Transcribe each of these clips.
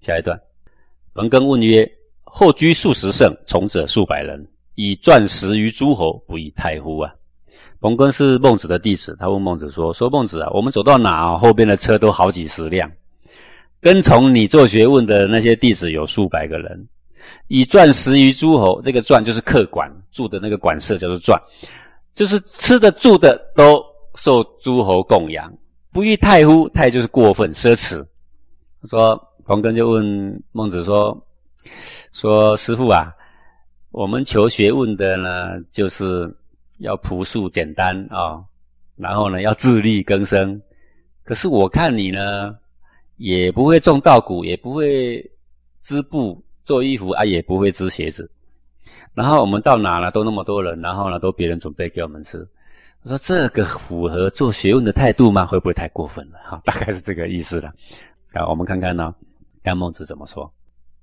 下一段，彭庚问曰：“后居数十胜，从者数百人，以钻石于诸侯，不亦太乎？”啊，彭庚是孟子的弟子，他问孟子说：“说孟子啊，我们走到哪，后边的车都好几十辆，跟从你做学问的那些弟子有数百个人，以钻石于诸侯，这个钻就是客馆住的那个馆舍叫做钻，就是吃的住的都受诸侯供养，不亦太乎？太就是过分奢侈。”他说。黄根就问孟子说：“说师傅啊，我们求学问的呢，就是要朴素简单啊，然后呢要自力更生。可是我看你呢，也不会种稻谷，也不会织布做衣服啊，也不会织鞋子。然后我们到哪了都那么多人，然后呢都别人准备给我们吃。我说这个符合做学问的态度吗？会不会太过分了？哈，大概是这个意思了。啊，我们看看呢。”看孟子怎么说？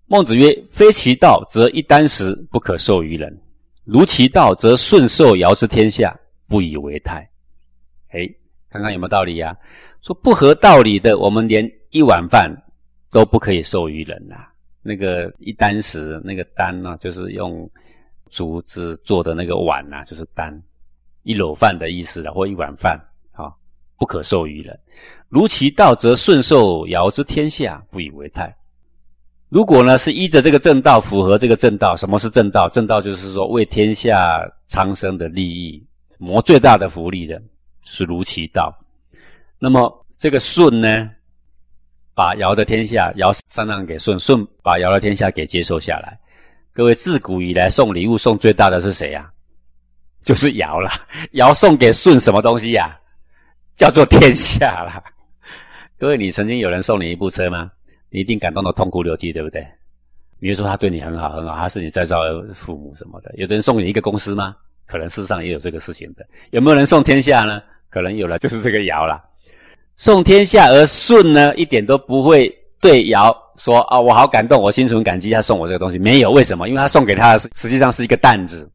孟子曰：“非其道，则一箪食不可授于人；如其道，则舜受尧之天下，不以为泰。”哎，看看有没有道理呀？说不合道理的，我们连一碗饭都不可以授于人呐。那个一箪食，那个箪呢，就是用竹子做的那个碗呐，就是箪，一篓饭的意思了，或一碗饭，不可授于人。如其道，则舜受尧之天下，不以为泰。如果呢是依着这个正道，符合这个正道，什么是正道？正道就是说为天下苍生的利益谋最大的福利的，是如其道。那么这个舜呢，把尧的天下，尧禅让给舜，舜把尧的天下给接受下来。各位，自古以来送礼物送最大的是谁呀？就是尧了。尧送给舜什么东西呀？叫做天下了。各位，你曾经有人送你一部车吗？你一定感动的痛哭流涕，对不对？比如说他对你很好很好，他是你再造的父母什么的。有的人送你一个公司吗？可能事实上也有这个事情的。有没有人送天下呢？可能有了，就是这个尧了。送天下而舜呢，一点都不会对尧说啊，我好感动，我心存感激，他送我这个东西。没有，为什么？因为他送给他的实际上是一个担子。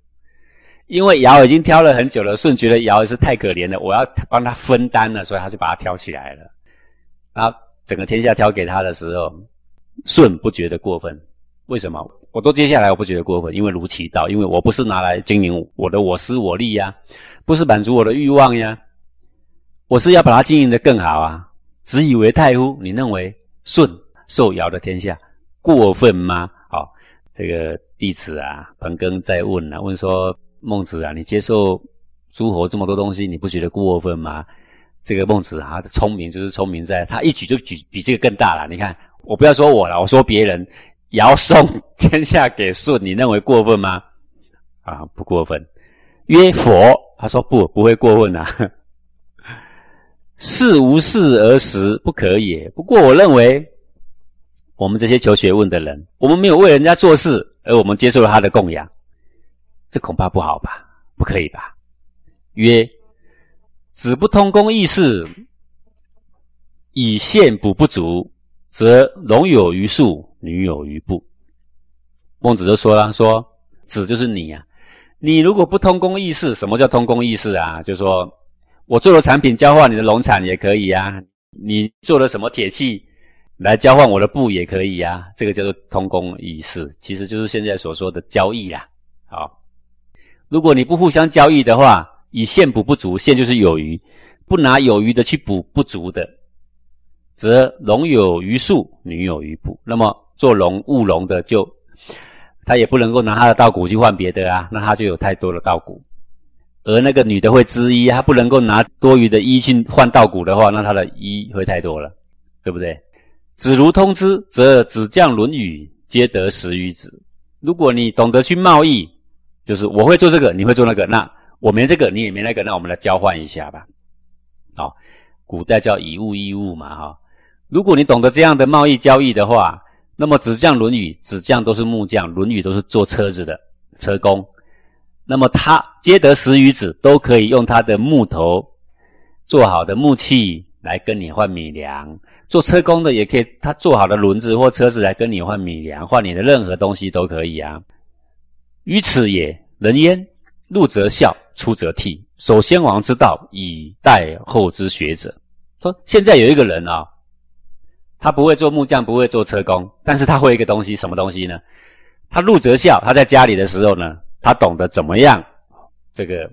因为尧已经挑了很久了，舜觉得尧是太可怜了，我要帮他分担了，所以他就把他挑起来了。然后整个天下挑给他的时候，舜不觉得过分。为什么？我都接下来，我不觉得过分，因为如其道，因为我不是拿来经营我的我私我利呀，不是满足我的欲望呀，我是要把它经营的更好啊。只以为太乎？你认为舜受尧的天下过分吗？好，这个弟子啊，彭庚在问啊，问说孟子啊，你接受诸侯这么多东西，你不觉得过分吗？这个孟子啊，聪明就是聪明在，他一举就举比这个更大了。你看，我不要说我了，我说别人，尧送天下给舜，你认为过分吗？啊，不过分。曰佛，他说不，不会过分啊。事无事而实，不可也。不过我认为，我们这些求学问的人，我们没有为人家做事，而我们接受了他的供养，这恐怕不好吧？不可以吧？曰。子不通公义事，以献补不足，则龙有余数，女有余部。孟子就说了：“说子就是你呀，你如果不通公义事，什么叫通公义事啊？就说我做的产品交换你的农场也可以啊，你做了什么铁器来交换我的布也可以啊，这个叫做通公义事，其实就是现在所说的交易啦。好，如果你不互相交易的话。”以现补不足，现就是有余，不拿有余的去补不足的，则龙有余数，女有余补。那么做龙务龙的，就他也不能够拿他的稻谷去换别的啊，那他就有太多的稻谷。而那个女的会织衣，她不能够拿多余的衣去换稻谷的话，那她的衣会太多了，对不对？子如通之，则子将论语，皆得食于子。如果你懂得去贸易，就是我会做这个，你会做那个，那。我没这个，你也没那个，那我们来交换一下吧。好，古代叫以物易物嘛，哈。如果你懂得这样的贸易交易的话，那么子将轮语，子将都是木匠，轮语都是做车子的车工。那么他皆得十余子，都可以用他的木头做好的木器来跟你换米粮。做车工的也可以，他做好的轮子或车子来跟你换米粮，换你的任何东西都可以啊。于此也，人焉？入则孝，出则悌，守先王之道，以待后之学者。说现在有一个人啊，他不会做木匠，不会做车工，但是他会一个东西，什么东西呢？他入则孝，他在家里的时候呢，他懂得怎么样这个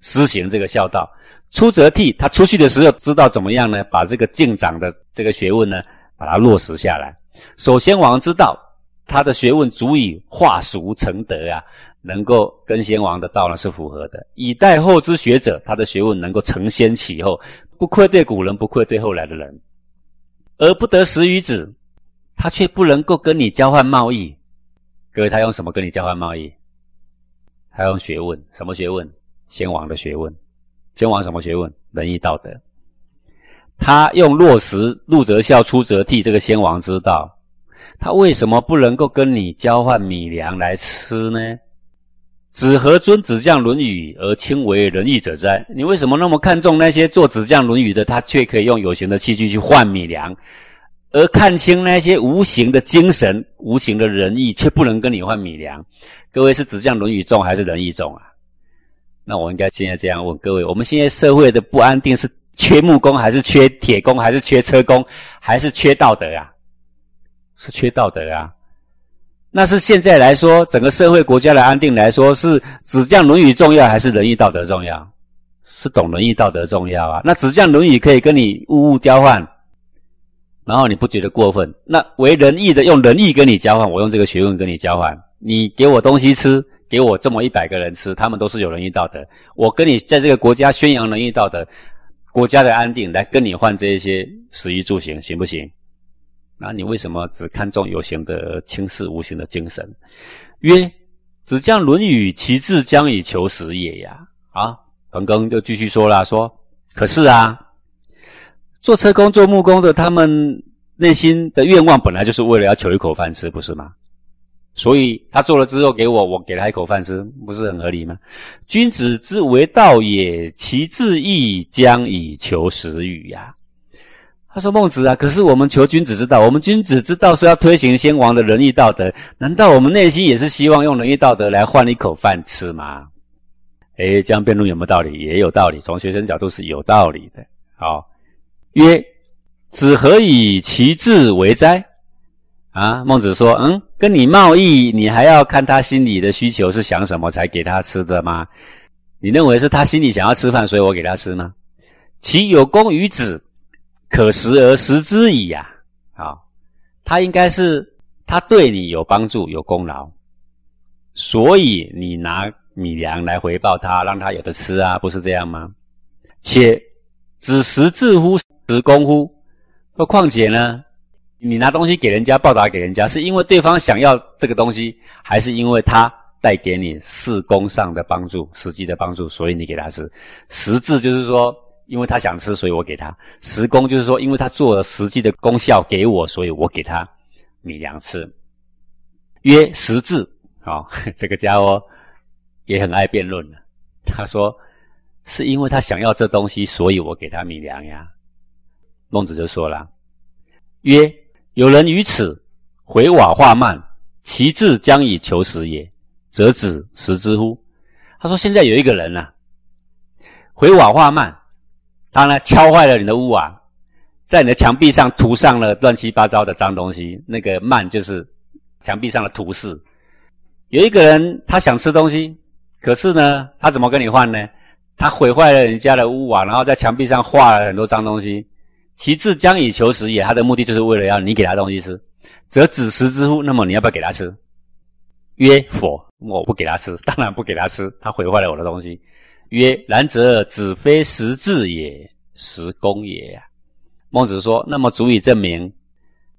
施行这个孝道；出则悌，他出去的时候知道怎么样呢，把这个敬长的这个学问呢，把它落实下来。守先王之道，他的学问足以化俗成德啊，能够跟先王的道呢是符合的。以待后之学者，他的学问能够承先启后，不愧对古人，不愧对后来的人，而不得食于子，他却不能够跟你交换贸易。各位，他用什么跟你交换贸易？他用学问，什么学问？先王的学问。先王什么学问？仁义道德。他用落实入则孝，出则悌这个先王之道，他为什么不能够跟你交换米粮来吃呢？子何尊子将《论语》而轻为仁义者哉？你为什么那么看重那些做子将《论语》的，他却可以用有形的器具去换米粮？而看清那些无形的精神、无形的仁义，却不能跟你换米粮。各位是子将《论语重还是仁义重啊？那我应该现在这样问各位：我们现在社会的不安定是缺木工，还是缺铁工，还是缺车工，还是缺道德啊？是缺道德啊？那是现在来说，整个社会国家的安定来说，是只讲论语重要，还是仁义道德重要？是懂仁义道德重要啊？那只讲论语可以跟你物物交换？然后你不觉得过分？那为仁义的用仁义跟你交换，我用这个学问跟你交换。你给我东西吃，给我这么一百个人吃，他们都是有仁义道德。我跟你在这个国家宣扬仁义道德，国家的安定，来跟你换这一些食衣住行，行不行？那你为什么只看重有形的，轻视无形的精神？曰：子将《论语》，其志将以求实也呀！啊，彭庚就继续说了，说：可是啊。做车工、做木工的，他们内心的愿望本来就是为了要求一口饭吃，不是吗？所以他做了之后给我，我给他一口饭吃，不是很合理吗？君子之为道也，其志亦将以求食与呀。他说：“孟子啊，可是我们求君子之道，我们君子之道是要推行先王的仁义道德，难道我们内心也是希望用仁义道德来换一口饭吃吗？”诶，这样辩论有没有道理？也有道理，从学生角度是有道理的。好。曰：子何以其志为哉？啊，孟子说：“嗯，跟你贸易，你还要看他心里的需求是想什么才给他吃的吗？你认为是他心里想要吃饭，所以我给他吃吗？其有功于子，可食而食之矣呀！啊，他应该是他对你有帮助、有功劳，所以你拿米粮来回报他，让他有的吃啊，不是这样吗？且子食自乎？”食功乎？那况且呢？你拿东西给人家报答给人家，是因为对方想要这个东西，还是因为他带给你事功上的帮助、实际的帮助，所以你给他吃？实质就是说，因为他想吃，所以我给他；十公就是说，因为他做了实际的功效给我，所以我给他米粮吃。曰实质啊，这个家伙也很爱辩论了。他说，是因为他想要这东西，所以我给他米粮呀。孟子就说了：“曰，有人于此回瓦化慢，其志将以求食也，则子食之乎？”他说：“现在有一个人呐，回瓦化慢，他呢敲坏了你的屋瓦，在你的墙壁上涂上了乱七八糟的脏东西。那个慢就是墙壁上的涂饰。有一个人他想吃东西，可是呢，他怎么跟你换呢？他毁坏了人家的屋瓦，然后在墙壁上画了很多脏东西。”其志将以求食也，他的目的就是为了要你给他东西吃，则子食之乎？那么你要不要给他吃？曰否，我不给他吃，当然不给他吃，他毁坏了我的东西。曰然则子非食志也，食功也。孟子说，那么足以证明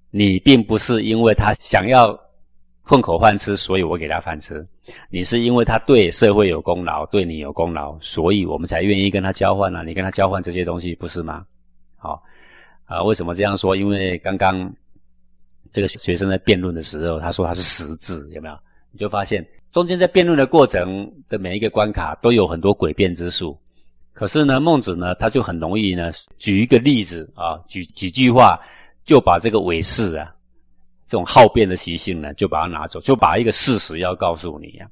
你并不是因为他想要混口饭吃，所以我给他饭吃，你是因为他对社会有功劳，对你有功劳，所以我们才愿意跟他交换呢。你跟他交换这些东西，不是吗？好。啊，为什么这样说？因为刚刚这个学生在辩论的时候，他说他是实质，有没有？你就发现中间在辩论的过程的每一个关卡都有很多诡辩之术。可是呢，孟子呢，他就很容易呢，举一个例子啊，举几句话，就把这个伪事啊，这种好辩的习性呢，就把它拿走，就把一个事实要告诉你呀。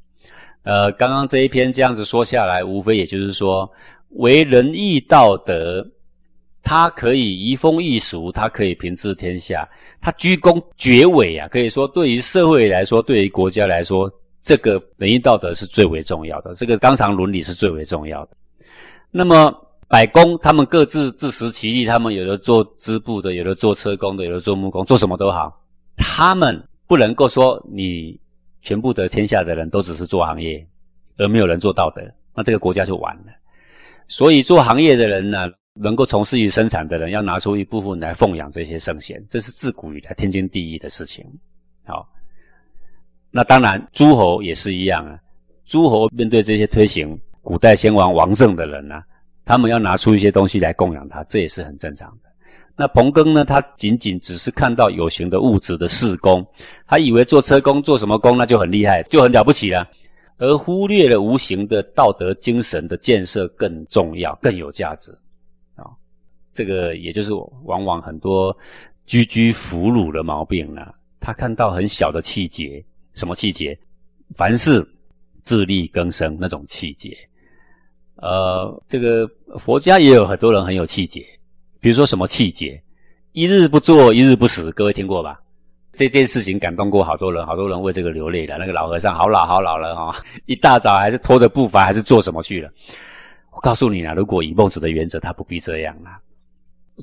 呃，刚刚这一篇这样子说下来，无非也就是说，为仁义道德。他可以移风易俗，他可以平治天下，他居功厥伟啊！可以说，对于社会来说，对于国家来说，这个仁义道德是最为重要的，这个纲常伦理是最为重要的。那么百工他们各自自食其力，他们有的做织布的，有的做车工的，有的做木工，做什么都好。他们不能够说你全部的天下的人都只是做行业，而没有人做道德，那这个国家就完了。所以做行业的人呢？能够从事于生产的人，要拿出一部分来奉养这些圣贤，这是自古以来天经地义的事情。好，那当然诸侯也是一样啊。诸侯面对这些推行古代先王王政的人呢，他们要拿出一些东西来供养他，这也是很正常的。那彭庚呢，他仅仅只是看到有形的物质的事工，他以为做车工做什么工那就很厉害，就很了不起了，而忽略了无形的道德精神的建设更重要、更有价值。这个也就是往往很多居居俘虏的毛病了。他看到很小的气节，什么气节？凡事自力更生那种气节。呃，这个佛家也有很多人很有气节，比如说什么气节？一日不做，一日不死。各位听过吧？这件事情感动过好多人，好多人为这个流泪了。那个老和尚好老好老了哈，一大早还是拖着步伐，还是做什么去了？我告诉你啊，如果以孟子的原则，他不必这样啊。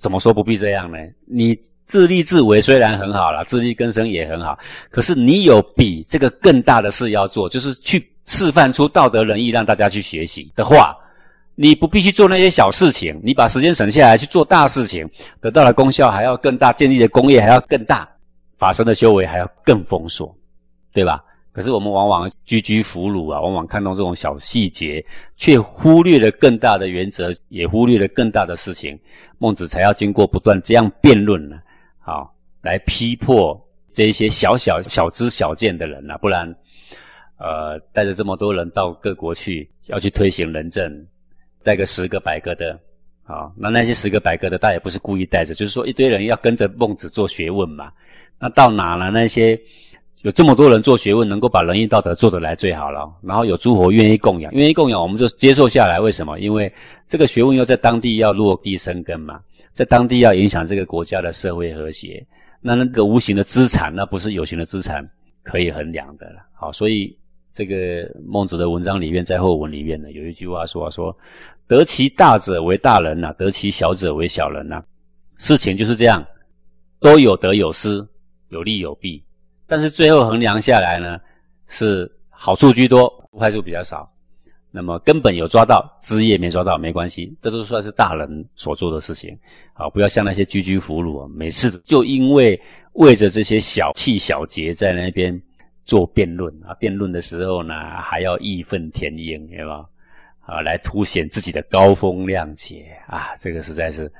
怎么说不必这样呢？你自立自为虽然很好了，自力更生也很好，可是你有比这个更大的事要做，就是去示范出道德仁义，让大家去学习的话，你不必去做那些小事情，你把时间省下来去做大事情，得到的功效还要更大，建立的功业还要更大，法身的修为还要更丰硕，对吧？可是我们往往居居俘虏啊，往往看到这种小细节，却忽略了更大的原则，也忽略了更大的事情。孟子才要经过不断这样辩论呢，好来批破这一些小小小知小见的人呐，不然，呃，带着这么多人到各国去，要去推行仁政，带个十个百个的，好，那那些十个百个的，他也不是故意带着，就是说一堆人要跟着孟子做学问嘛，那到哪了那些？有这么多人做学问，能够把仁义道德做得来最好了。然后有诸侯愿意供养，愿意供养，我们就接受下来。为什么？因为这个学问要在当地要落地生根嘛，在当地要影响这个国家的社会和谐。那那个无形的资产，那不是有形的资产可以衡量的了。好，所以这个孟子的文章里面，在后文里面呢，有一句话说：说得其大者为大人呐，得其小者为小人呐。事情就是这样，都有得有失，有利有弊。但是最后衡量下来呢，是好处居多，坏处比较少。那么根本有抓到，枝叶没抓到没关系，这都算是大人所做的事情。好，不要像那些居居俘虏，每次就因为为着这些小气小节在那边做辩论啊，辩论的时候呢还要义愤填膺，对吧？啊，来凸显自己的高风亮节啊，这个实在是。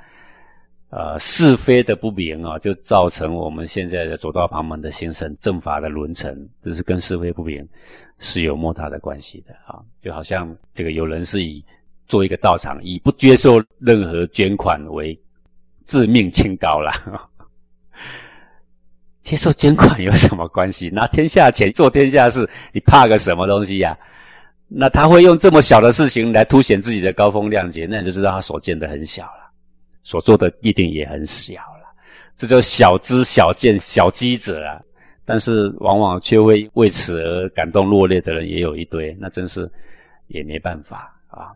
呃，是非的不明啊，就造成我们现在的左道旁门的形成，正法的沦沉，这是跟是非不明是有莫大的关系的啊。就好像这个有人是以做一个道场，以不接受任何捐款为致命清高了。接受捐款有什么关系？拿天下钱做天下事，你怕个什么东西呀？那他会用这么小的事情来凸显自己的高风亮节，那你就知道他所见的很小了。所做的一定也很小了，这叫小知小见小机者啊！但是往往却会为此而感动落泪的人也有一堆，那真是也没办法啊。